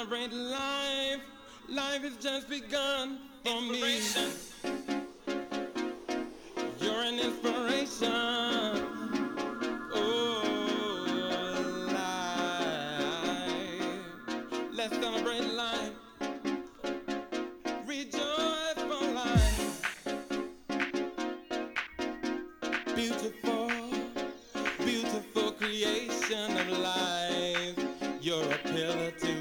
celebrate life. Life has just begun for me. You're an inspiration. Oh, life. Let's celebrate life. Rejoice for life. Beautiful, beautiful creation of life. You're a pillar to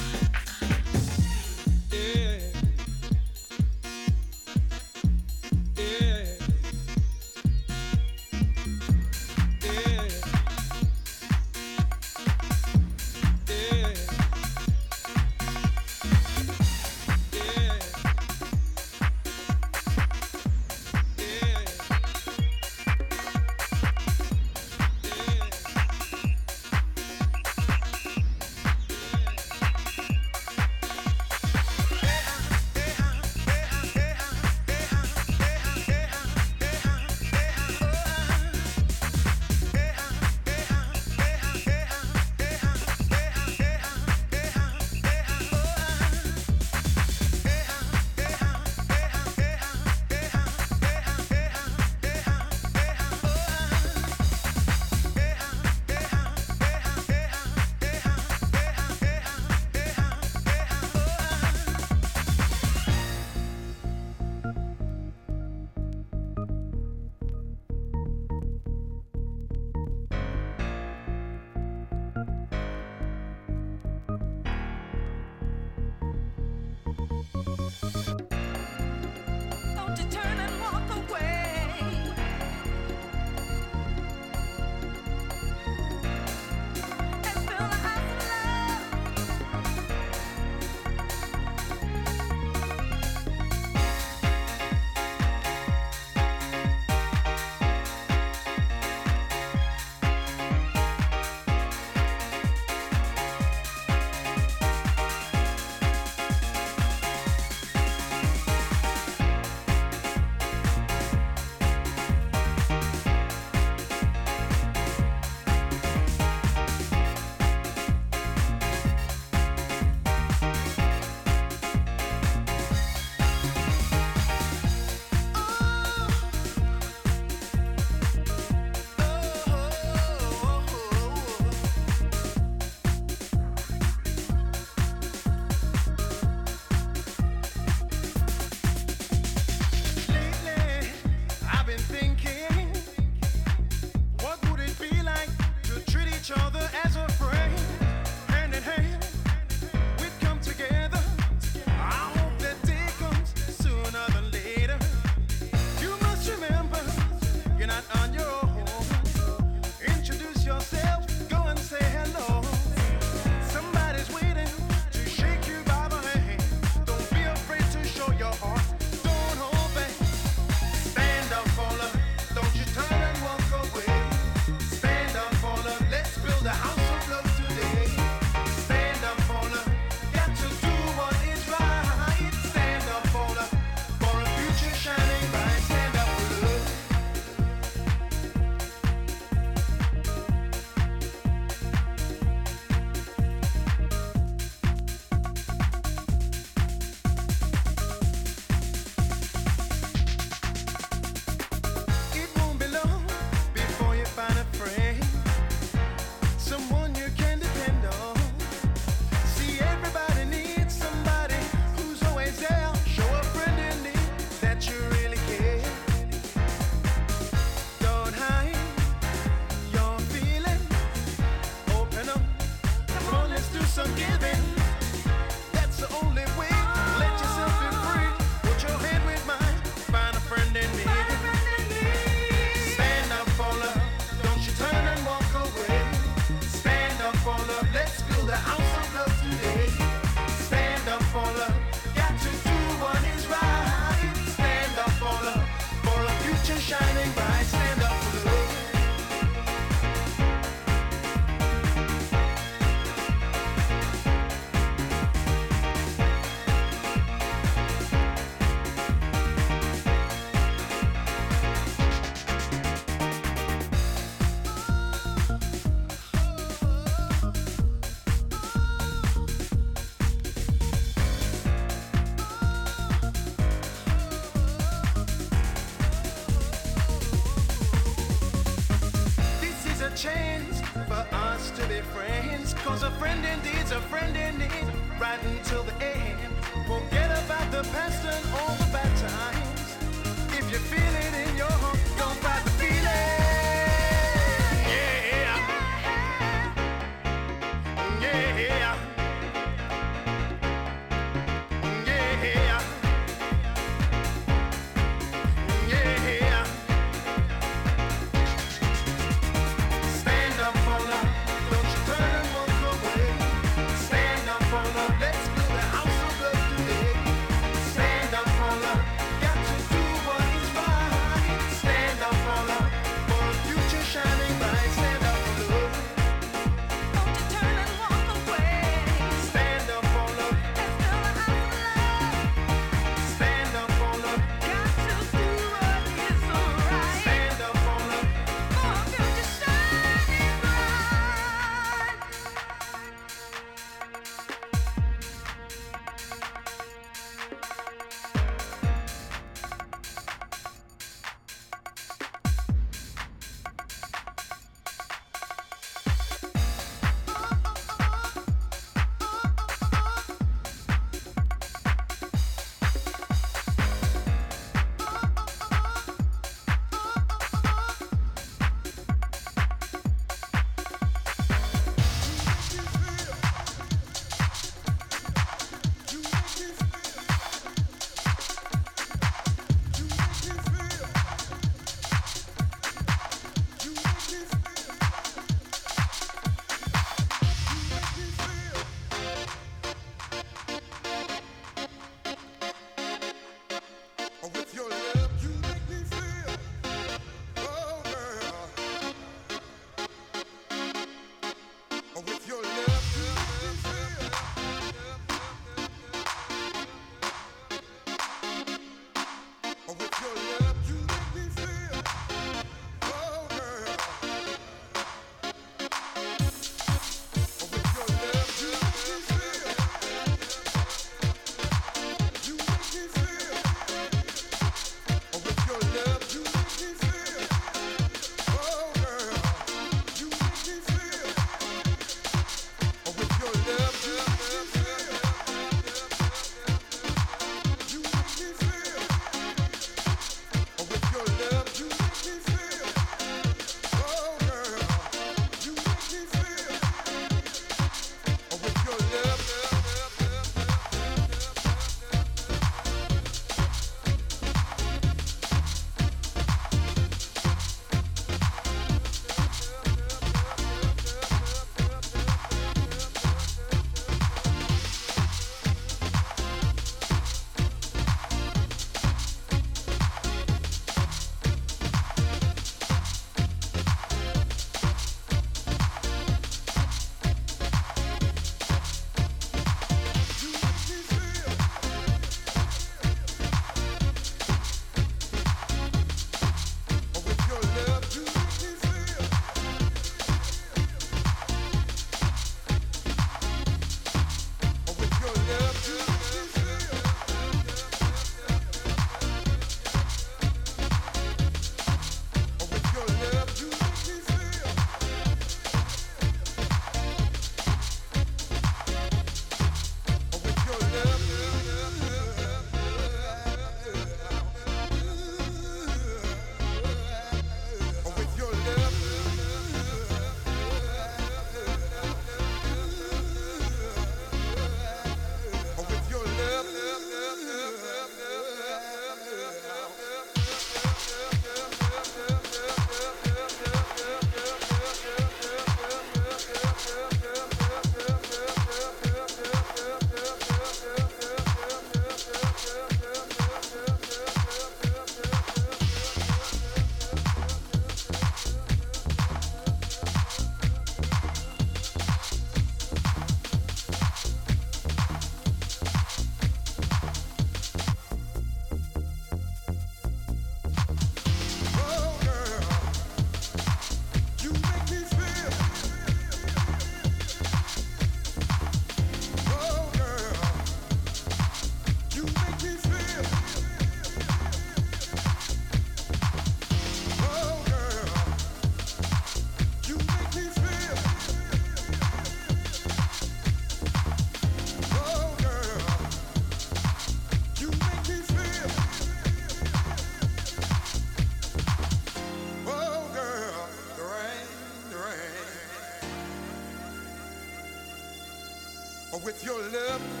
with your love,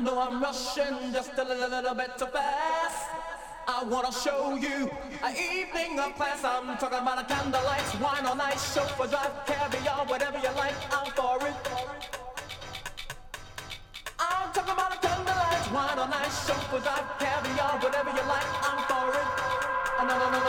know I'm rushing just a little, little bit too fast. I wanna show you an evening of class. I'm talking about a candlelight, wine on ice, chauffeur drive, caviar, whatever you like. I'm for it. I'm talking about a candlelight, wine on ice, chauffeur drive, caviar, whatever you like. I'm for it. Oh, no, no, no,